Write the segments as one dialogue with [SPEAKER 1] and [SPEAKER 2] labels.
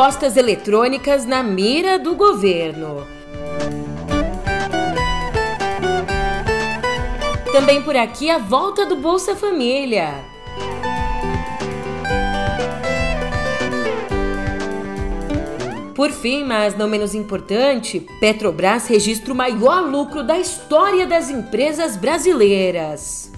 [SPEAKER 1] apostas eletrônicas na mira do governo. Também por aqui a volta do Bolsa Família. Por fim, mas não menos importante, Petrobras registra o maior lucro da história das empresas brasileiras.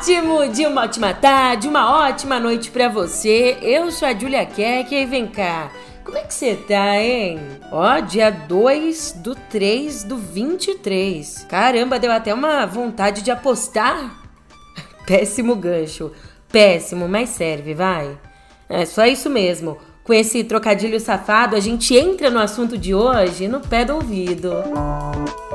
[SPEAKER 1] Ótimo dia, uma ótima tarde, uma ótima noite para você. Eu sou a Julia Keck e vem cá. Como é que você tá, hein? Ó, dia 2 do 3 do 23. Caramba, deu até uma vontade de apostar. Péssimo gancho. Péssimo, mas serve, vai. É só isso mesmo. Com esse trocadilho safado, a gente entra no assunto de hoje no pé do ouvido. Música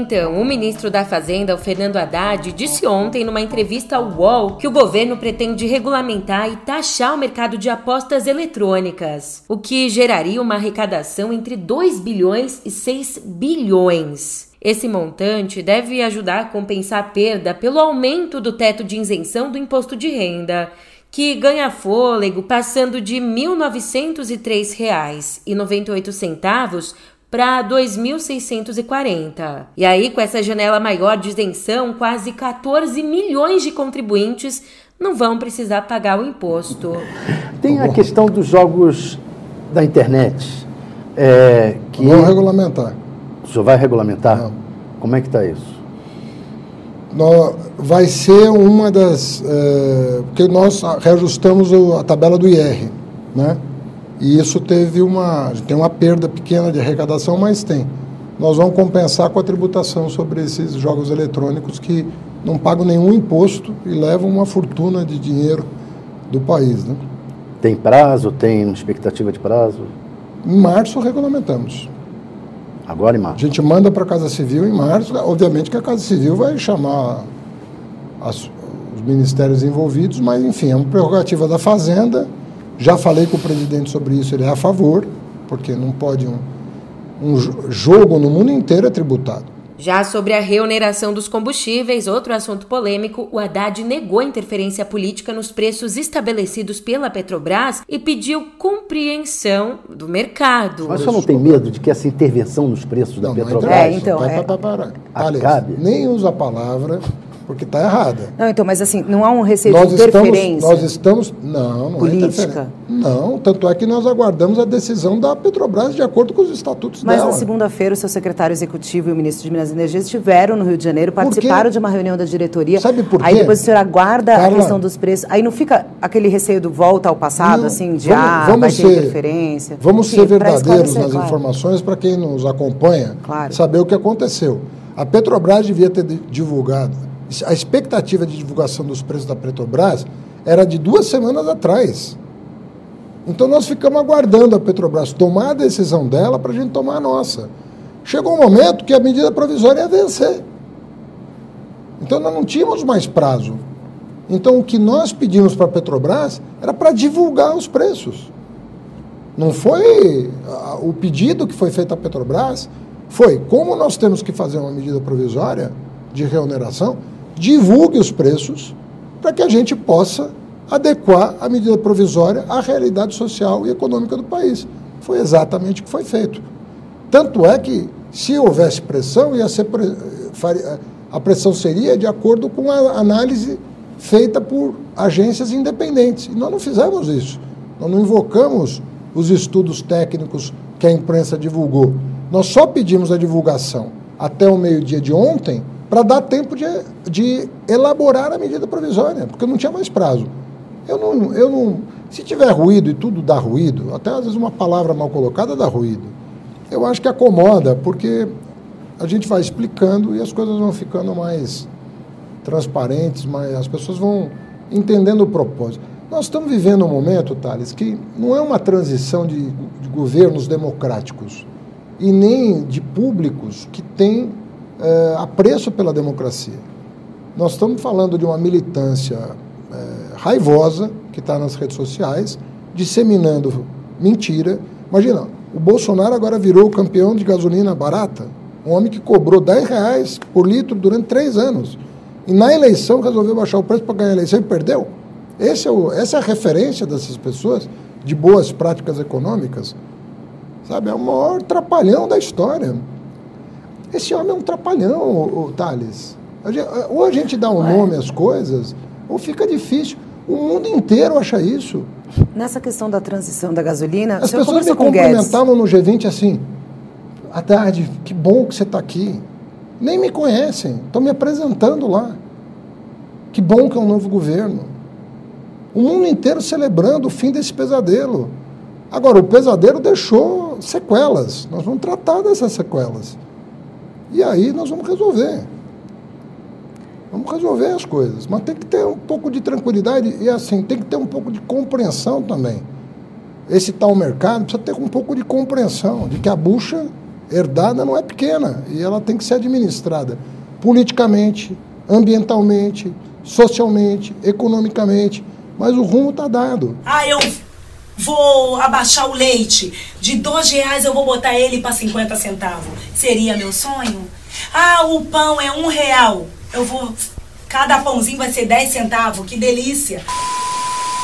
[SPEAKER 1] Então, o ministro da Fazenda, o Fernando Haddad, disse ontem numa entrevista ao UOL que o governo pretende regulamentar e taxar o mercado de apostas eletrônicas, o que geraria uma arrecadação entre 2 bilhões e 6 bilhões. Esse montante deve ajudar a compensar a perda pelo aumento do teto de isenção do imposto de renda, que ganha fôlego passando de R$ 1.903,98 para 2.640. E aí, com essa janela maior de isenção, quase 14 milhões de contribuintes não vão precisar pagar o imposto.
[SPEAKER 2] Tem a questão dos jogos da internet. É, que
[SPEAKER 3] Vamos regulamentar.
[SPEAKER 2] O senhor vai regulamentar? Não. Como é que está isso?
[SPEAKER 3] vai ser uma das. É, porque nós reajustamos a tabela do IR, né? E isso teve uma, tem uma perda pequena de arrecadação, mas tem. Nós vamos compensar com a tributação sobre esses jogos eletrônicos que não pagam nenhum imposto e levam uma fortuna de dinheiro do país. Né?
[SPEAKER 2] Tem prazo? Tem expectativa de prazo?
[SPEAKER 3] Em março regulamentamos.
[SPEAKER 2] Agora em março?
[SPEAKER 3] A gente manda para a Casa Civil em março. Obviamente que a Casa Civil vai chamar as, os ministérios envolvidos, mas enfim, é uma prerrogativa da Fazenda já falei com o presidente sobre isso, ele é a favor, porque não pode um, um jogo no mundo inteiro é tributado.
[SPEAKER 1] Já sobre a reoneração dos combustíveis, outro assunto polêmico, o Haddad negou interferência política nos preços estabelecidos pela Petrobras e pediu compreensão do mercado.
[SPEAKER 2] Mas você não tem medo de que essa intervenção nos preços da não, Petrobras... Não
[SPEAKER 3] é, então, é... Acabe? Nem usa a palavra porque está errada.
[SPEAKER 4] Não, então, mas assim, não há um receio nós de interferência?
[SPEAKER 3] Estamos, nós estamos... Não, não é
[SPEAKER 4] Política?
[SPEAKER 3] É não, tanto é que nós aguardamos a decisão da Petrobras de acordo com os estatutos
[SPEAKER 4] mas
[SPEAKER 3] dela.
[SPEAKER 4] Mas na segunda-feira o seu secretário executivo e o ministro de Minas e Energia estiveram no Rio de Janeiro, participaram de uma reunião da diretoria.
[SPEAKER 3] Sabe por quê?
[SPEAKER 4] Aí depois o senhor aguarda Carla, a questão dos preços. Aí não fica aquele receio do volta ao passado, não, assim, de vamos, ah, vamos vai ser, ter interferência?
[SPEAKER 3] Vamos Enfim, ser verdadeiros nas claro. informações para quem nos acompanha claro. saber o que aconteceu. A Petrobras devia ter divulgado a expectativa de divulgação dos preços da Petrobras era de duas semanas atrás. Então nós ficamos aguardando a Petrobras tomar a decisão dela para a gente tomar a nossa. Chegou um momento que a medida provisória ia vencer. Então nós não tínhamos mais prazo. Então o que nós pedimos para a Petrobras era para divulgar os preços. Não foi o pedido que foi feito à Petrobras, foi como nós temos que fazer uma medida provisória de reoneração, divulgue os preços para que a gente possa adequar a medida provisória à realidade social e econômica do país. Foi exatamente o que foi feito. Tanto é que, se houvesse pressão, ia ser a pressão seria de acordo com a análise feita por agências independentes. E nós não fizemos isso. Nós não invocamos os estudos técnicos que a imprensa divulgou. Nós só pedimos a divulgação até o meio-dia de ontem para dar tempo de, de elaborar a medida provisória, porque não tinha mais prazo. Eu não, eu não, se tiver ruído e tudo dá ruído, até às vezes uma palavra mal colocada dá ruído. Eu acho que acomoda, porque a gente vai explicando e as coisas vão ficando mais transparentes, mais, as pessoas vão entendendo o propósito. Nós estamos vivendo um momento, Thales, que não é uma transição de, de governos democráticos e nem de públicos que têm é, apreço pela democracia. Nós estamos falando de uma militância é, raivosa que está nas redes sociais, disseminando mentira. Imagina, o Bolsonaro agora virou campeão de gasolina barata, um homem que cobrou 10 reais por litro durante três anos. E na eleição resolveu baixar o preço para ganhar a eleição e perdeu. É o, essa é a referência dessas pessoas de boas práticas econômicas. Sabe, é o maior trapalhão da história. Esse homem é um trapalhão, o, o Thales. Ou a gente dá um nome às coisas, ou fica difícil. O mundo inteiro acha isso.
[SPEAKER 4] Nessa questão da transição da gasolina,
[SPEAKER 3] as pessoas me cumprimentavam no G20 assim: à tarde, que bom que você está aqui. Nem me conhecem, estão me apresentando lá. Que bom que é um novo governo. O mundo inteiro celebrando o fim desse pesadelo. Agora, o pesadelo deixou sequelas. Nós vamos tratar dessas sequelas. E aí nós vamos resolver. Vamos resolver as coisas. Mas tem que ter um pouco de tranquilidade e, assim, tem que ter um pouco de compreensão também. Esse tal mercado precisa ter um pouco de compreensão de que a bucha herdada não é pequena e ela tem que ser administrada politicamente, ambientalmente, socialmente, economicamente mas o rumo está dado.
[SPEAKER 5] Ah, eu vou abaixar o leite. De dois reais eu vou botar ele para 50 centavos. Seria meu sonho? Ah, o pão é um real. Eu vou. Cada pãozinho vai ser 10 centavos. Que delícia!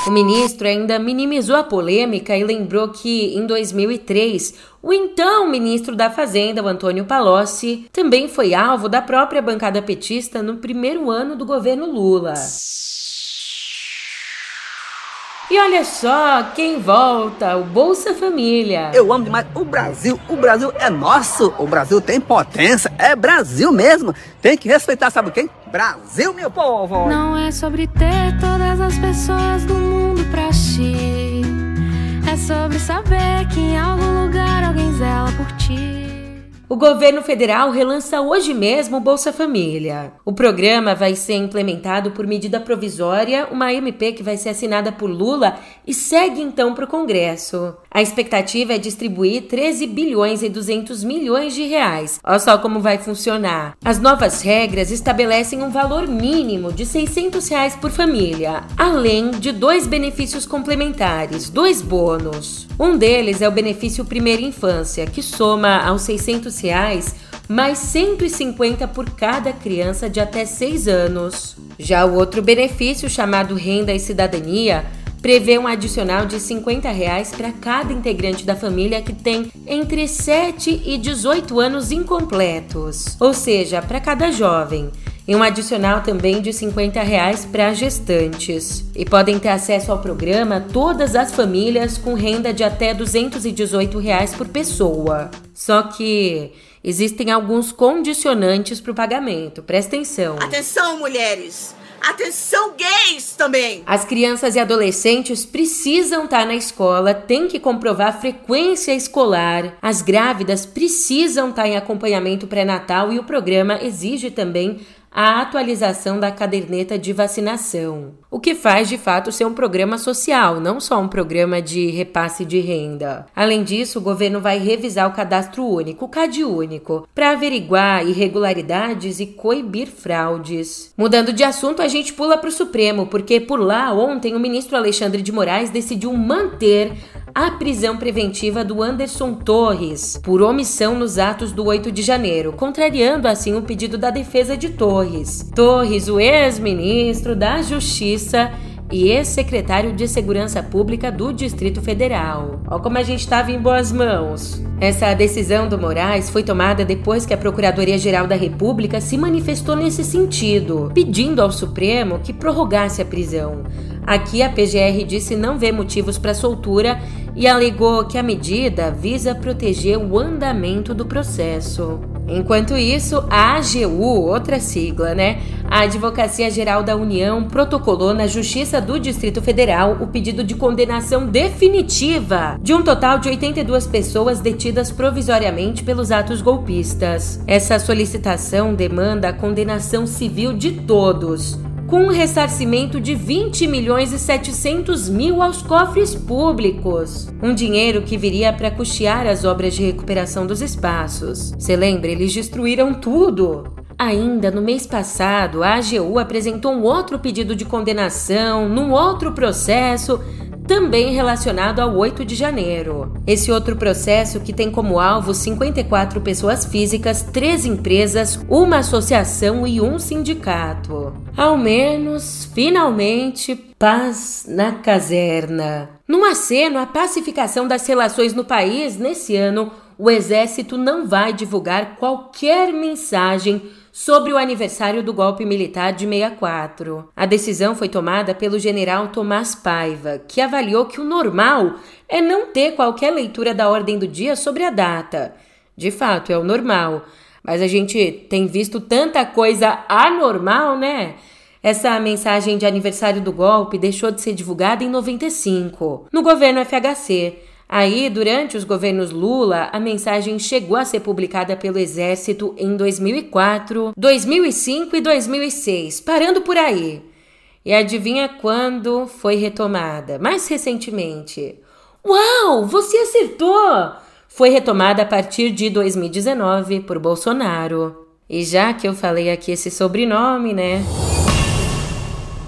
[SPEAKER 1] O ministro ainda minimizou a polêmica e lembrou que, em 2003, o então ministro da Fazenda, o Antônio Palocci, também foi alvo da própria bancada petista no primeiro ano do governo Lula. E olha só quem volta, o Bolsa Família.
[SPEAKER 6] Eu amo demais o Brasil. O Brasil é nosso. O Brasil tem potência. É Brasil mesmo. Tem que respeitar, sabe quem? Brasil, meu povo.
[SPEAKER 7] Não é sobre ter todas as pessoas do mundo pra ti. É sobre saber que em algum lugar alguém zela por ti.
[SPEAKER 1] O governo federal relança hoje mesmo o Bolsa Família. O programa vai ser implementado por medida provisória, uma MP que vai ser assinada por Lula e segue então para o Congresso. A expectativa é distribuir 13 bilhões e 200 milhões de reais. Olha só como vai funcionar. As novas regras estabelecem um valor mínimo de 600 reais por família, além de dois benefícios complementares, dois bônus. Um deles é o benefício Primeira Infância, que soma aos 600 reais mais 150 por cada criança de até 6 anos. Já o outro benefício, chamado Renda e Cidadania, prevê um adicional de 50 reais para cada integrante da família que tem entre 7 e 18 anos incompletos, ou seja, para cada jovem e um adicional também de 50 reais para gestantes. E podem ter acesso ao programa todas as famílias com renda de até 218 reais por pessoa. Só que existem alguns condicionantes para o pagamento. Presta atenção.
[SPEAKER 5] Atenção, mulheres! Atenção, gays também!
[SPEAKER 1] As crianças e adolescentes precisam estar na escola, têm que comprovar a frequência escolar. As grávidas precisam estar em acompanhamento pré-natal e o programa exige também a atualização da caderneta de vacinação, o que faz de fato ser um programa social, não só um programa de repasse de renda. Além disso, o governo vai revisar o cadastro único, o CAD único, para averiguar irregularidades e coibir fraudes. Mudando de assunto, a gente pula para o Supremo, porque por lá ontem o ministro Alexandre de Moraes decidiu manter a prisão preventiva do Anderson Torres por omissão nos atos do 8 de janeiro, contrariando assim o pedido da defesa de Torres. Torres, o ex-ministro da Justiça e ex-secretário de Segurança Pública do Distrito Federal. Olha como a gente estava em boas mãos. Essa decisão do Moraes foi tomada depois que a Procuradoria-Geral da República se manifestou nesse sentido, pedindo ao Supremo que prorrogasse a prisão. Aqui a PGR disse não ver motivos para soltura e alegou que a medida visa proteger o andamento do processo. Enquanto isso, a AGU, outra sigla, né? A Advocacia Geral da União protocolou na Justiça do Distrito Federal o pedido de condenação definitiva de um total de 82 pessoas detidas provisoriamente pelos atos golpistas. Essa solicitação demanda a condenação civil de todos, com um ressarcimento de 20 milhões e 700 mil aos cofres públicos. Um dinheiro que viria para custear as obras de recuperação dos espaços. Você lembra? Eles destruíram tudo. Ainda no mês passado, a AGU apresentou um outro pedido de condenação num outro processo também relacionado ao 8 de janeiro. Esse outro processo que tem como alvo 54 pessoas físicas, três empresas, uma associação e um sindicato. Ao menos, finalmente, paz na caserna. Num aceno à pacificação das relações no país, nesse ano, o Exército não vai divulgar qualquer mensagem sobre o aniversário do golpe militar de 64. A decisão foi tomada pelo general Tomás Paiva, que avaliou que o normal é não ter qualquer leitura da ordem do dia sobre a data. De fato, é o normal. Mas a gente tem visto tanta coisa anormal, né? Essa mensagem de aniversário do golpe deixou de ser divulgada em 95, no governo FHC. Aí, durante os governos Lula, a mensagem chegou a ser publicada pelo Exército em 2004, 2005 e 2006, parando por aí. E adivinha quando foi retomada? Mais recentemente. Uau, você acertou! Foi retomada a partir de 2019 por Bolsonaro. E já que eu falei aqui esse sobrenome, né?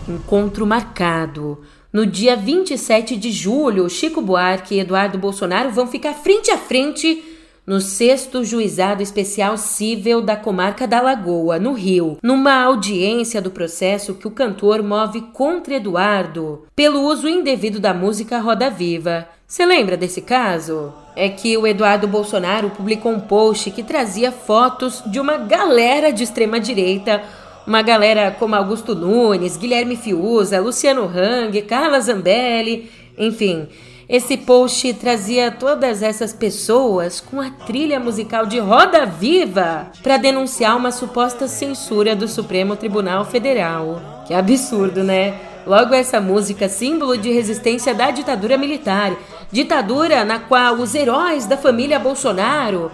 [SPEAKER 1] Encontro marcado. No dia 27 de julho, Chico Buarque e Eduardo Bolsonaro vão ficar frente a frente no sexto juizado especial cível da comarca da Lagoa, no Rio, numa audiência do processo que o cantor move contra Eduardo pelo uso indevido da música Roda Viva. Você lembra desse caso? É que o Eduardo Bolsonaro publicou um post que trazia fotos de uma galera de extrema direita uma galera como Augusto Nunes, Guilherme Fiuza, Luciano Hang, Carla Zambelli, enfim. Esse post trazia todas essas pessoas com a trilha musical de Roda Viva para denunciar uma suposta censura do Supremo Tribunal Federal. Que absurdo, né? Logo essa música, símbolo de resistência da ditadura militar, ditadura na qual os heróis da família Bolsonaro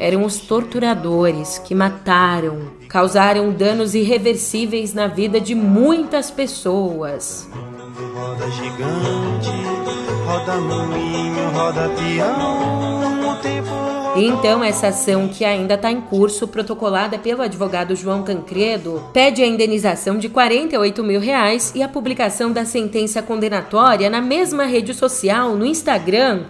[SPEAKER 1] eram os torturadores que mataram, causaram danos irreversíveis na vida de muitas pessoas. Roda gigante, roda moinho, roda peão, o tempo então, essa ação, que ainda está em curso, protocolada pelo advogado João Tancredo, pede a indenização de 48 mil reais e a publicação da sentença condenatória na mesma rede social, no Instagram,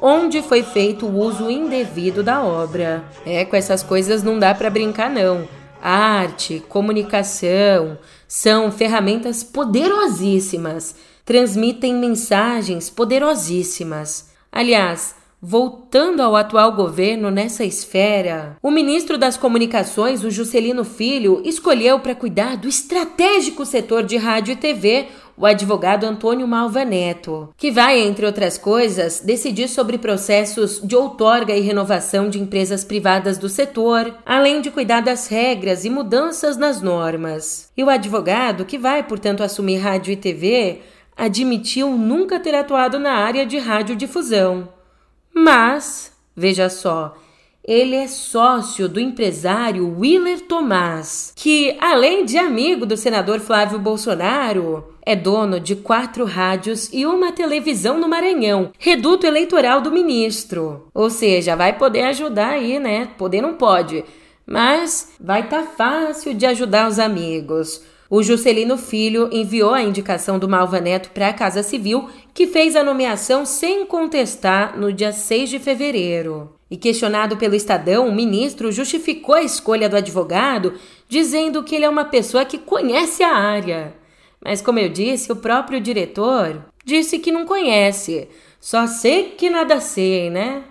[SPEAKER 1] onde foi feito o uso indevido da obra. É, com essas coisas não dá para brincar não. Arte, comunicação são ferramentas poderosíssimas, transmitem mensagens poderosíssimas. Aliás, Voltando ao atual governo nessa esfera, o ministro das Comunicações, o Juscelino Filho, escolheu para cuidar do estratégico setor de rádio e TV o advogado Antônio Malva Neto, que vai, entre outras coisas, decidir sobre processos de outorga e renovação de empresas privadas do setor, além de cuidar das regras e mudanças nas normas. E o advogado, que vai, portanto, assumir rádio e TV, admitiu nunca ter atuado na área de radiodifusão. Mas, veja só, ele é sócio do empresário Willer Tomás, que, além de amigo do senador Flávio Bolsonaro, é dono de quatro rádios e uma televisão no Maranhão, reduto eleitoral do ministro. Ou seja, vai poder ajudar aí, né? Poder não pode, mas vai estar tá fácil de ajudar os amigos. O Juscelino Filho enviou a indicação do Malva Neto para a Casa Civil, que fez a nomeação sem contestar no dia 6 de fevereiro. E questionado pelo Estadão, o ministro justificou a escolha do advogado, dizendo que ele é uma pessoa que conhece a área. Mas, como eu disse, o próprio diretor disse que não conhece. Só sei que nada sei, né?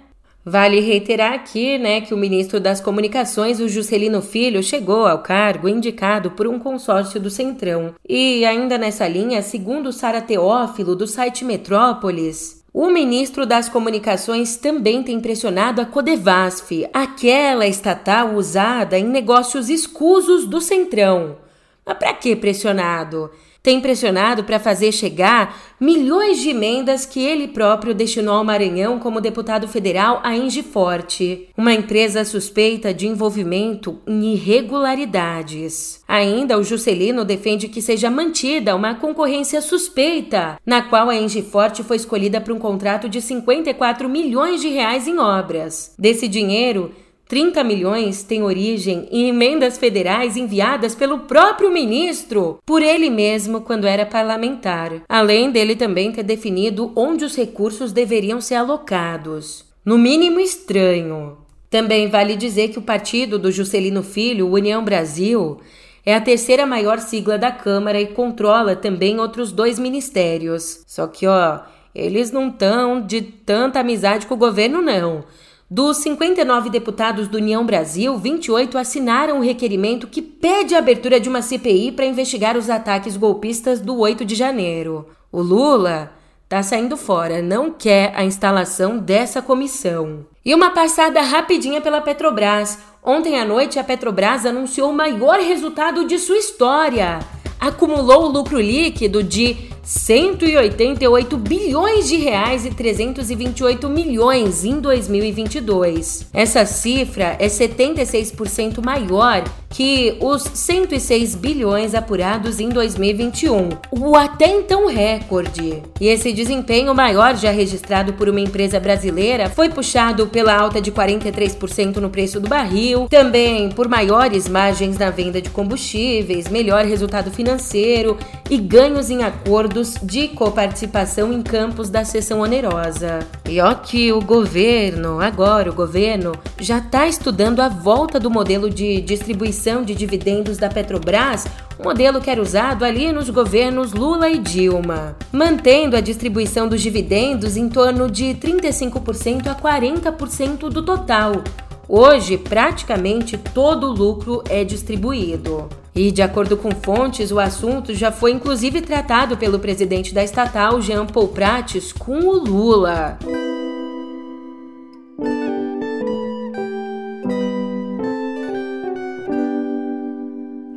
[SPEAKER 1] Vale reiterar aqui, né, que o ministro das Comunicações, o Juscelino Filho, chegou ao cargo indicado por um consórcio do Centrão. E ainda nessa linha, segundo Sara Teófilo, do site Metrópolis, o ministro das Comunicações também tem pressionado a Codevasf, aquela estatal usada em negócios escusos do Centrão. Mas para que pressionado? Tem pressionado para fazer chegar milhões de emendas que ele próprio destinou ao Maranhão como deputado federal à Engiforte, uma empresa suspeita de envolvimento em irregularidades. Ainda o Juscelino defende que seja mantida uma concorrência suspeita, na qual a Engiforte foi escolhida para um contrato de 54 milhões de reais em obras. Desse dinheiro, 30 milhões têm origem em emendas federais enviadas pelo próprio ministro, por ele mesmo quando era parlamentar, além dele também ter definido onde os recursos deveriam ser alocados. No mínimo estranho. Também vale dizer que o partido do Juscelino Filho, União Brasil, é a terceira maior sigla da Câmara e controla também outros dois ministérios. Só que, ó, eles não estão de tanta amizade com o governo, não. Dos 59 deputados do União Brasil, 28 assinaram o requerimento que pede a abertura de uma CPI para investigar os ataques golpistas do 8 de janeiro. O Lula está saindo fora, não quer a instalação dessa comissão. E uma passada rapidinha pela Petrobras. Ontem à noite, a Petrobras anunciou o maior resultado de sua história. Acumulou o lucro líquido de 188 bilhões de reais e 328 milhões em 2022. Essa cifra é 76% maior que os 106 bilhões apurados em 2021, o até então recorde. E esse desempenho maior já registrado por uma empresa brasileira foi puxado pela alta de 43% no preço do barril, também por maiores margens na venda de combustíveis, melhor resultado financeiro e ganhos em acordos de coparticipação em campos da seção onerosa. E ó que o governo, agora o governo, já está estudando a volta do modelo de distribuição distribuição de dividendos da Petrobras, um modelo que era usado ali nos governos Lula e Dilma, mantendo a distribuição dos dividendos em torno de 35% a 40% do total. Hoje, praticamente todo o lucro é distribuído. E, de acordo com fontes, o assunto já foi inclusive tratado pelo presidente da estatal, Jean Paul Prates, com o Lula.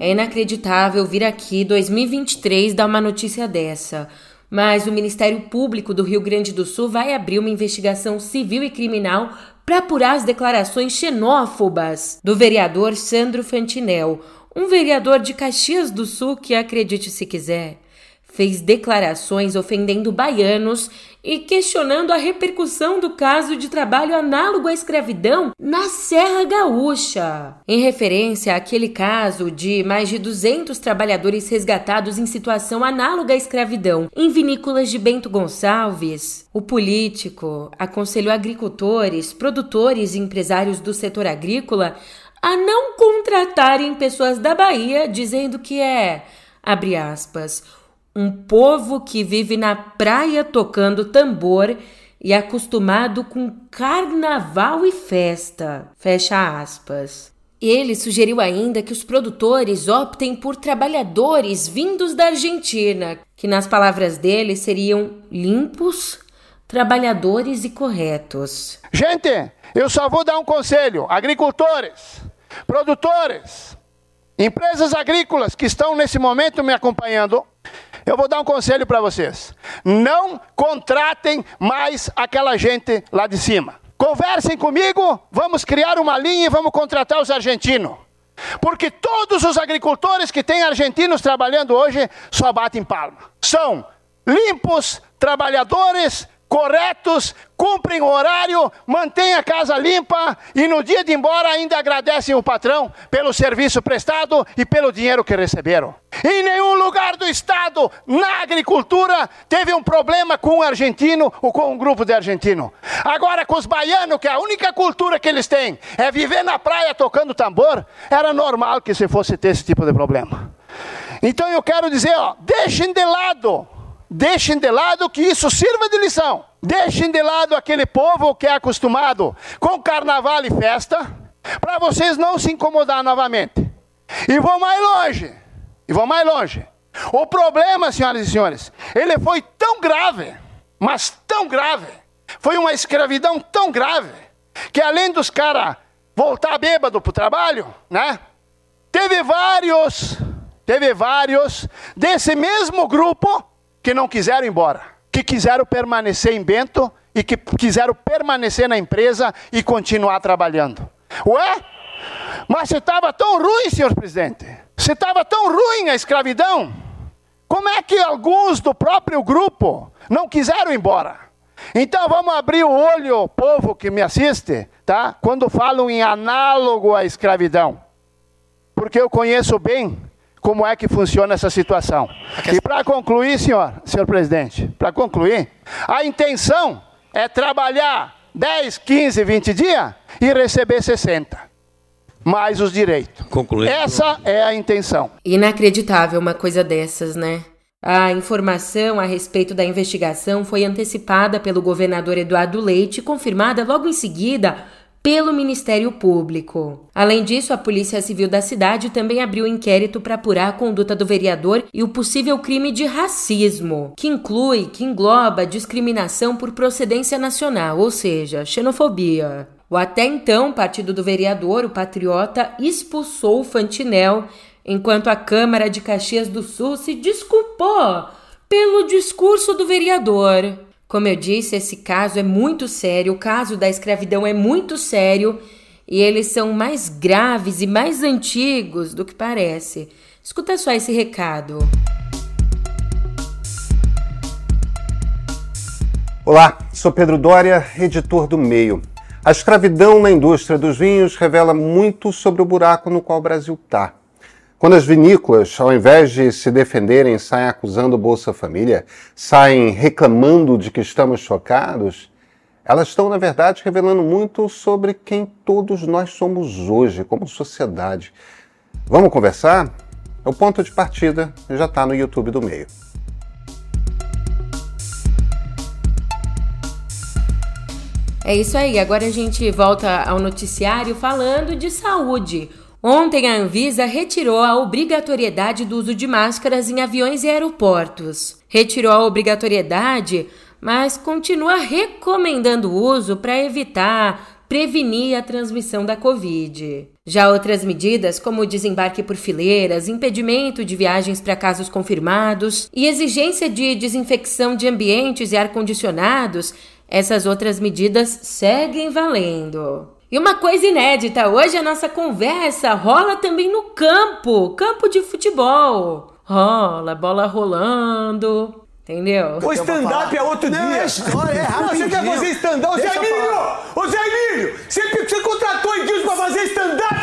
[SPEAKER 1] É inacreditável vir aqui 2023 dar uma notícia dessa. Mas o Ministério Público do Rio Grande do Sul vai abrir uma investigação civil e criminal para apurar as declarações xenófobas do vereador Sandro Fantinel, um vereador de Caxias do Sul que, acredite se quiser, fez declarações ofendendo baianos e questionando a repercussão do caso de trabalho análogo à escravidão na Serra Gaúcha, em referência àquele caso de mais de 200 trabalhadores resgatados em situação análoga à escravidão em vinícolas de Bento Gonçalves. O político aconselhou agricultores, produtores e empresários do setor agrícola a não contratarem pessoas da Bahia, dizendo que é, abre aspas, um povo que vive na praia tocando tambor e acostumado com carnaval e festa. Fecha aspas. Ele sugeriu ainda que os produtores optem por trabalhadores vindos da Argentina, que, nas palavras dele, seriam limpos, trabalhadores e corretos.
[SPEAKER 8] Gente, eu só vou dar um conselho: agricultores, produtores, empresas agrícolas que estão nesse momento me acompanhando, eu vou dar um conselho para vocês. Não contratem mais aquela gente lá de cima. Conversem comigo, vamos criar uma linha e vamos contratar os argentinos. Porque todos os agricultores que têm argentinos trabalhando hoje só batem palma. São limpos, trabalhadores, corretos, cumprem o horário, mantêm a casa limpa e no dia de ir embora ainda agradecem o patrão pelo serviço prestado e pelo dinheiro que receberam. Em nenhum lugar do estado, na agricultura, teve um problema com um argentino ou com um grupo de argentino. Agora, com os baianos, que a única cultura que eles têm é viver na praia tocando tambor, era normal que se fosse ter esse tipo de problema. Então eu quero dizer, ó, deixem de lado Deixem de lado que isso sirva de lição. Deixem de lado aquele povo que é acostumado com carnaval e festa, para vocês não se incomodar novamente. E vão mais longe. E vão mais longe. O problema, senhoras e senhores, ele foi tão grave, mas tão grave, foi uma escravidão tão grave, que além dos caras voltar bêbado para o trabalho, né? Teve vários teve vários desse mesmo grupo que não quiseram ir embora, que quiseram permanecer em Bento e que quiseram permanecer na empresa e continuar trabalhando. Ué? Mas se estava tão ruim, senhor presidente, se estava tão ruim a escravidão, como é que alguns do próprio grupo não quiseram ir embora? Então vamos abrir o olho, povo que me assiste, tá? Quando falam em análogo à escravidão. Porque eu conheço bem como é que funciona essa situação. E para concluir, senhor, senhor presidente, para concluir, a intenção é trabalhar 10, 15, 20 dias e receber 60 mais os direitos.
[SPEAKER 9] Concluindo.
[SPEAKER 8] Essa é a intenção.
[SPEAKER 1] Inacreditável uma coisa dessas, né? A informação a respeito da investigação foi antecipada pelo governador Eduardo Leite e confirmada logo em seguida pelo Ministério Público. Além disso, a Polícia Civil da cidade também abriu inquérito para apurar a conduta do vereador e o possível crime de racismo, que inclui, que engloba discriminação por procedência nacional, ou seja, xenofobia. O até então partido do vereador, o Patriota, expulsou o Fantinel enquanto a Câmara de Caxias do Sul se desculpou pelo discurso do vereador. Como eu disse, esse caso é muito sério, o caso da escravidão é muito sério e eles são mais graves e mais antigos do que parece. Escuta só esse recado.
[SPEAKER 10] Olá, sou Pedro Dória, editor do Meio. A escravidão na indústria dos vinhos revela muito sobre o buraco no qual o Brasil está. Quando as vinícolas, ao invés de se defenderem, saem acusando o Bolsa Família, saem reclamando de que estamos chocados, elas estão, na verdade, revelando muito sobre quem todos nós somos hoje, como sociedade. Vamos conversar? O ponto de partida já está no YouTube do meio.
[SPEAKER 1] É isso aí, agora a gente volta ao noticiário falando de saúde. Ontem, a Anvisa retirou a obrigatoriedade do uso de máscaras em aviões e aeroportos. Retirou a obrigatoriedade, mas continua recomendando o uso para evitar, prevenir a transmissão da Covid. Já outras medidas, como desembarque por fileiras, impedimento de viagens para casos confirmados e exigência de desinfecção de ambientes e ar-condicionados, essas outras medidas seguem valendo. E uma coisa inédita, hoje a nossa conversa rola também no campo, campo de futebol. Rola, bola rolando, Entendeu?
[SPEAKER 11] O stand-up é outro não, dia. É
[SPEAKER 12] história, é rapidinho.
[SPEAKER 11] Você quer fazer stand-up? Ô, Zé Emílio! Ô, Zé Emílio! Você, você contratou Edilson pra fazer stand-up!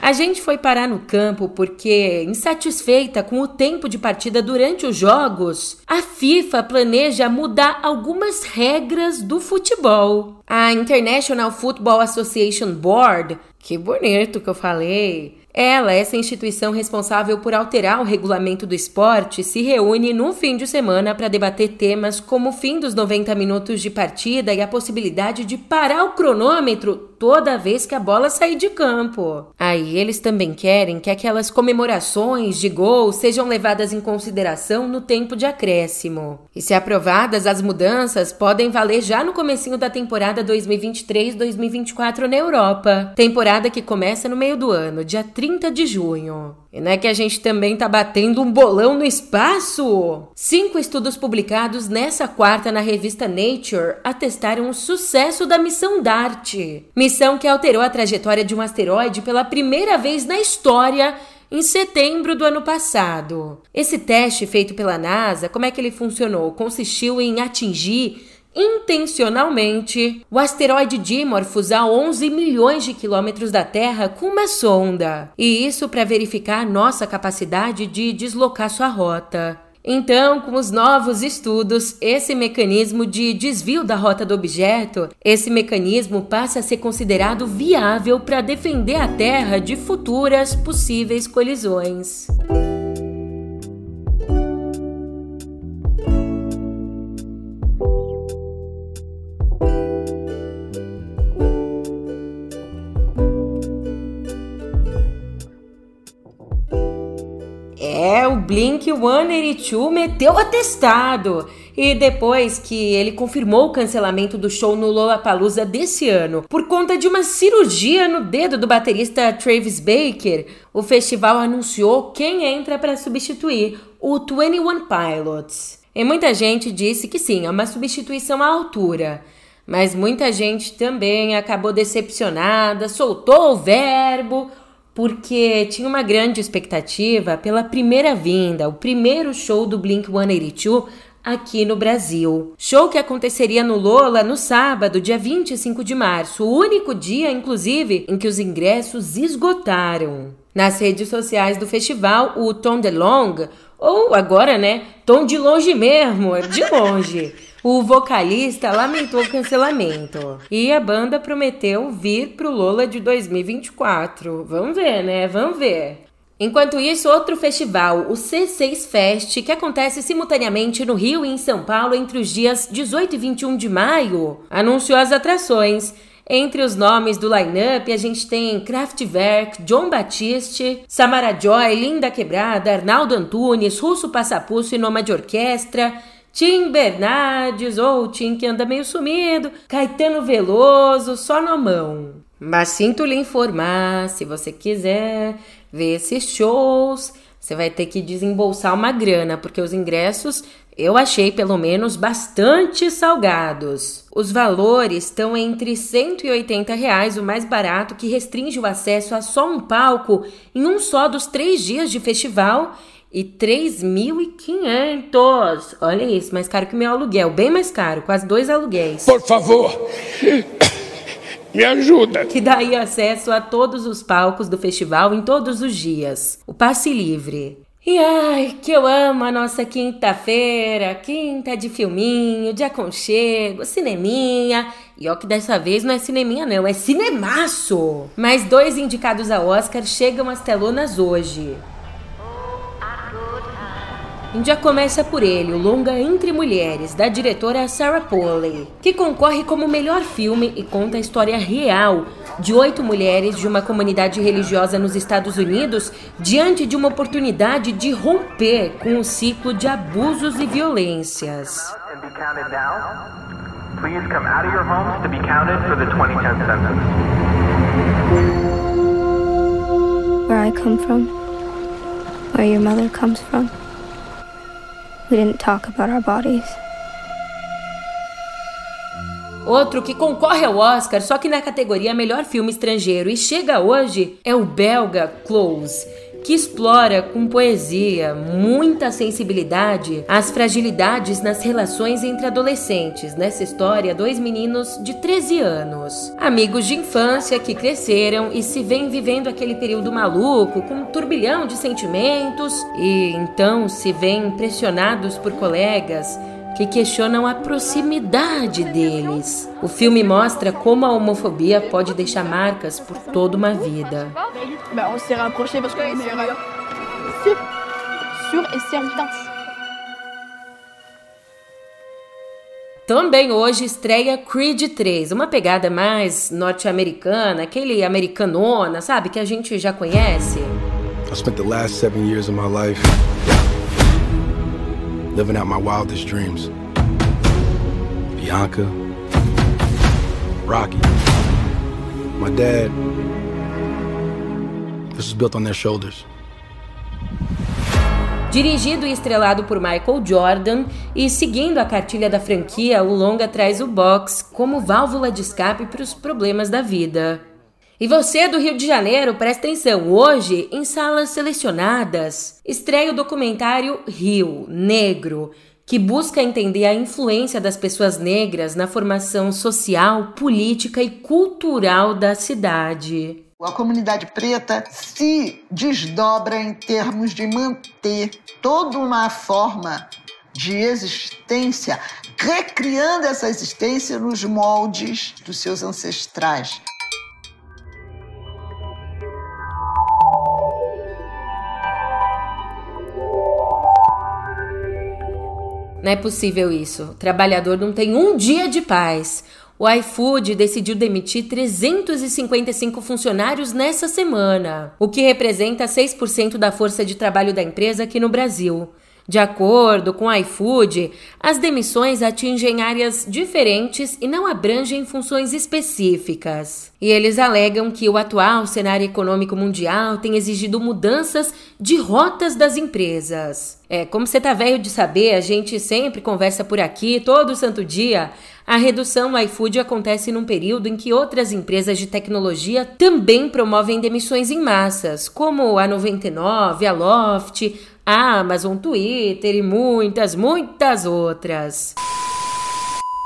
[SPEAKER 1] A gente foi parar no campo porque, insatisfeita com o tempo de partida durante os jogos, a FIFA planeja mudar algumas regras do futebol. A International Football Association Board, que bonito que eu falei, ela, essa instituição responsável por alterar o regulamento do esporte, se reúne no fim de semana para debater temas como o fim dos 90 minutos de partida e a possibilidade de parar o cronômetro toda vez que a bola sair de campo. Aí eles também querem que aquelas comemorações de gol sejam levadas em consideração no tempo de acréscimo. E se aprovadas, as mudanças podem valer já no comecinho da temporada 2023-2024 na Europa. Temporada que começa no meio do ano, dia 30 de junho. E não é que a gente também tá batendo um bolão no espaço? Cinco estudos publicados nessa quarta na revista Nature atestaram o sucesso da missão DART. Missão que alterou a trajetória de um asteroide pela primeira vez na história em setembro do ano passado. Esse teste feito pela NASA, como é que ele funcionou? Consistiu em atingir intencionalmente o asteroide Dimorphos a 11 milhões de quilômetros da Terra com uma sonda, e isso para verificar nossa capacidade de deslocar sua rota. Então, com os novos estudos, esse mecanismo de desvio da rota do objeto, esse mecanismo passa a ser considerado viável para defender a Terra de futuras possíveis colisões. Blink-182 meteu atestado. E depois que ele confirmou o cancelamento do show no Lollapalooza desse ano por conta de uma cirurgia no dedo do baterista Travis Baker, o festival anunciou quem entra para substituir o 21 Pilots. E muita gente disse que sim, é uma substituição à altura. Mas muita gente também acabou decepcionada, soltou o verbo, porque tinha uma grande expectativa pela primeira vinda, o primeiro show do Blink 182 aqui no Brasil. Show que aconteceria no Lola no sábado, dia 25 de março, o único dia, inclusive, em que os ingressos esgotaram. Nas redes sociais do festival, o Tom DeLong, ou agora, né, Tom de longe mesmo, de longe. O vocalista lamentou o cancelamento e a banda prometeu vir pro Lola de 2024. Vamos ver, né? Vamos ver. Enquanto isso, outro festival, o C6 Fest, que acontece simultaneamente no Rio e em São Paulo entre os dias 18 e 21 de maio, anunciou as atrações. Entre os nomes do line-up, a gente tem Kraftwerk, John Batiste, Samara Joy, Linda Quebrada, Arnaldo Antunes, Russo Passapuço e Noma de Orquestra, Tim Bernardes, ou Tim que anda meio sumido, Caetano Veloso, só na mão. Mas sinto lhe informar, se você quiser ver esses shows, você vai ter que desembolsar uma grana, porque os ingressos eu achei pelo menos bastante salgados. Os valores estão entre 180 reais, o mais barato, que restringe o acesso a só um palco em um só dos três dias de festival, e 3.500. Olha isso, mais caro que meu aluguel, bem mais caro, quase dois aluguéis.
[SPEAKER 11] Por favor, me ajuda.
[SPEAKER 1] Que daí acesso a todos os palcos do festival em todos os dias. O passe livre. E ai, que eu amo a nossa quinta-feira, quinta de filminho, de aconchego, cineminha. E ó que dessa vez não é cineminha não, é cinemaço. Mais dois indicados ao Oscar chegam às telonas hoje. Já começa por ele, o longa Entre Mulheres, da diretora Sarah Polley, que concorre como melhor filme e conta a história real de oito mulheres de uma comunidade religiosa nos Estados Unidos diante de uma oportunidade de romper com o ciclo de abusos e violências.
[SPEAKER 9] Where I come from, where your mother comes from. We didn't talk about our bodies.
[SPEAKER 1] Outro que concorre ao Oscar, só que na categoria Melhor Filme Estrangeiro e chega hoje, é o belga Close que explora com poesia, muita sensibilidade, as fragilidades nas relações entre adolescentes. Nessa história, dois meninos de 13 anos, amigos de infância que cresceram e se vêm vivendo aquele período maluco, com um turbilhão de sentimentos, e então se veem impressionados por colegas que questionam a proximidade deles. O filme mostra como a homofobia pode deixar marcas por toda uma vida. Também hoje estreia Creed 3, uma pegada mais norte-americana, aquele americanona, sabe, que a gente já conhece. I spent the last seven years of my life living out my wildest dreams. Bianca, Rocky, my dad. This built on their shoulders. Dirigido e estrelado por Michael Jordan e seguindo a cartilha da franquia, o longa traz o box como válvula de escape para os problemas da vida. E você do Rio de Janeiro, presta atenção, hoje, em salas selecionadas, estreia o documentário Rio Negro, que busca entender a influência das pessoas negras na formação social, política e cultural da cidade.
[SPEAKER 12] A comunidade preta se desdobra em termos de manter toda uma forma de existência, recriando essa existência nos moldes dos seus ancestrais.
[SPEAKER 1] Não é possível isso. O trabalhador não tem um dia de paz. O iFood decidiu demitir 355 funcionários nessa semana, o que representa 6% da força de trabalho da empresa aqui no Brasil. De acordo com o iFood, as demissões atingem áreas diferentes e não abrangem funções específicas. E eles alegam que o atual cenário econômico mundial tem exigido mudanças de rotas das empresas. É, como você tá velho de saber, a gente sempre conversa por aqui todo santo dia. A redução no iFood acontece num período em que outras empresas de tecnologia também promovem demissões em massas, como a 99, a Loft, Amazon, Twitter e muitas, muitas outras.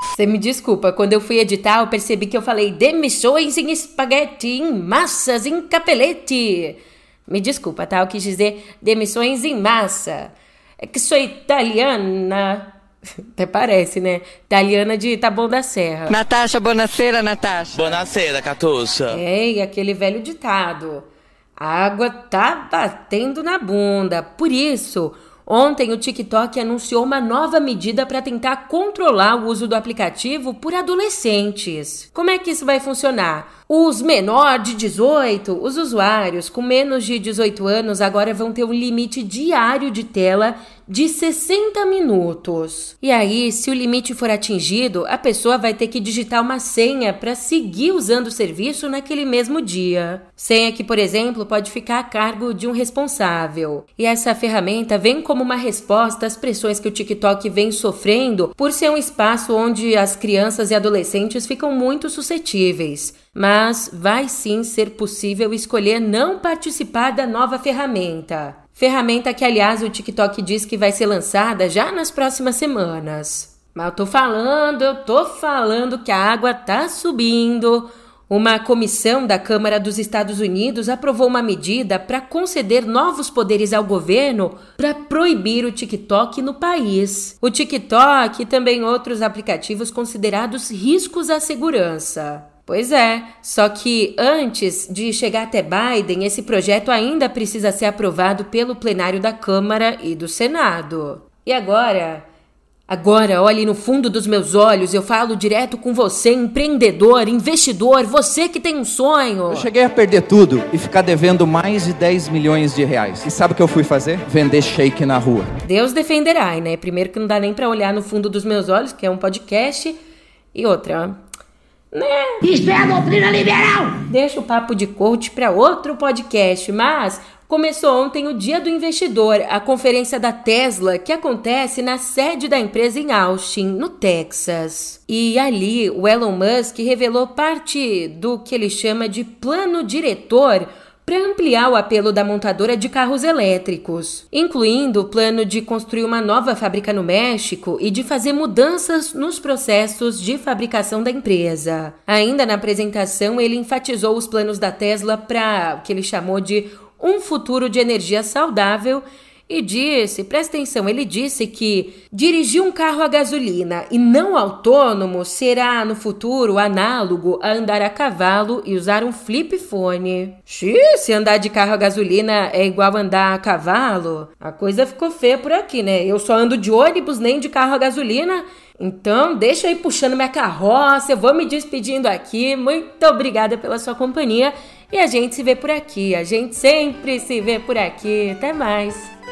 [SPEAKER 1] Você me desculpa, quando eu fui editar, eu percebi que eu falei demissões em espaguete, em massas, em capelete. Me desculpa, tá? Eu quis dizer demissões em massa. É que sou italiana. Até parece, né? Italiana de Taboão da Serra.
[SPEAKER 13] Natasha, buonasera, Natasha.
[SPEAKER 14] Buonasera, Catuça.
[SPEAKER 1] É, aquele velho ditado. A água tá batendo na bunda. Por isso, ontem o TikTok anunciou uma nova medida para tentar controlar o uso do aplicativo por adolescentes. Como é que isso vai funcionar? Os menores de 18, os usuários com menos de 18 anos agora vão ter um limite diário de tela de 60 minutos. E aí, se o limite for atingido, a pessoa vai ter que digitar uma senha para seguir usando o serviço naquele mesmo dia. Senha que, por exemplo, pode ficar a cargo de um responsável. E essa ferramenta vem como uma resposta às pressões que o TikTok vem sofrendo por ser um espaço onde as crianças e adolescentes ficam muito suscetíveis mas vai sim ser possível escolher não participar da nova ferramenta. Ferramenta que, aliás, o TikTok diz que vai ser lançada já nas próximas semanas. Mas eu tô falando, eu tô falando que a água tá subindo. Uma comissão da Câmara dos Estados Unidos aprovou uma medida para conceder novos poderes ao governo para proibir o TikTok no país. O TikTok e também outros aplicativos considerados riscos à segurança. Pois é, só que antes de chegar até Biden, esse projeto ainda precisa ser aprovado pelo plenário da Câmara e do Senado. E agora? Agora, olhe no fundo dos meus olhos, eu falo direto com você, empreendedor, investidor, você que tem um sonho.
[SPEAKER 15] Eu cheguei a perder tudo e ficar devendo mais de 10 milhões de reais. E sabe o que eu fui fazer? Vender shake na rua.
[SPEAKER 1] Deus defenderá, né? Primeiro que não dá nem para olhar no fundo dos meus olhos, que é um podcast, e outra, né?
[SPEAKER 16] Isto é a doutrina liberal!
[SPEAKER 1] Deixa o papo de coach para outro podcast, mas começou ontem o Dia do Investidor, a conferência da Tesla, que acontece na sede da empresa em Austin, no Texas. E ali, o Elon Musk revelou parte do que ele chama de plano diretor para ampliar o apelo da montadora de carros elétricos, incluindo o plano de construir uma nova fábrica no México e de fazer mudanças nos processos de fabricação da empresa. Ainda na apresentação, ele enfatizou os planos da Tesla para o que ele chamou de um futuro de energia saudável e disse, presta atenção, ele disse que dirigir um carro a gasolina e não autônomo será no futuro análogo a andar a cavalo e usar um flip phone. Xiii, se andar de carro a gasolina é igual andar a cavalo, a coisa ficou feia por aqui, né? Eu só ando de ônibus nem de carro a gasolina. Então, deixa aí puxando minha carroça, eu vou me despedindo aqui. Muito obrigada pela sua companhia e a gente se vê por aqui. A gente sempre se vê por aqui. Até mais.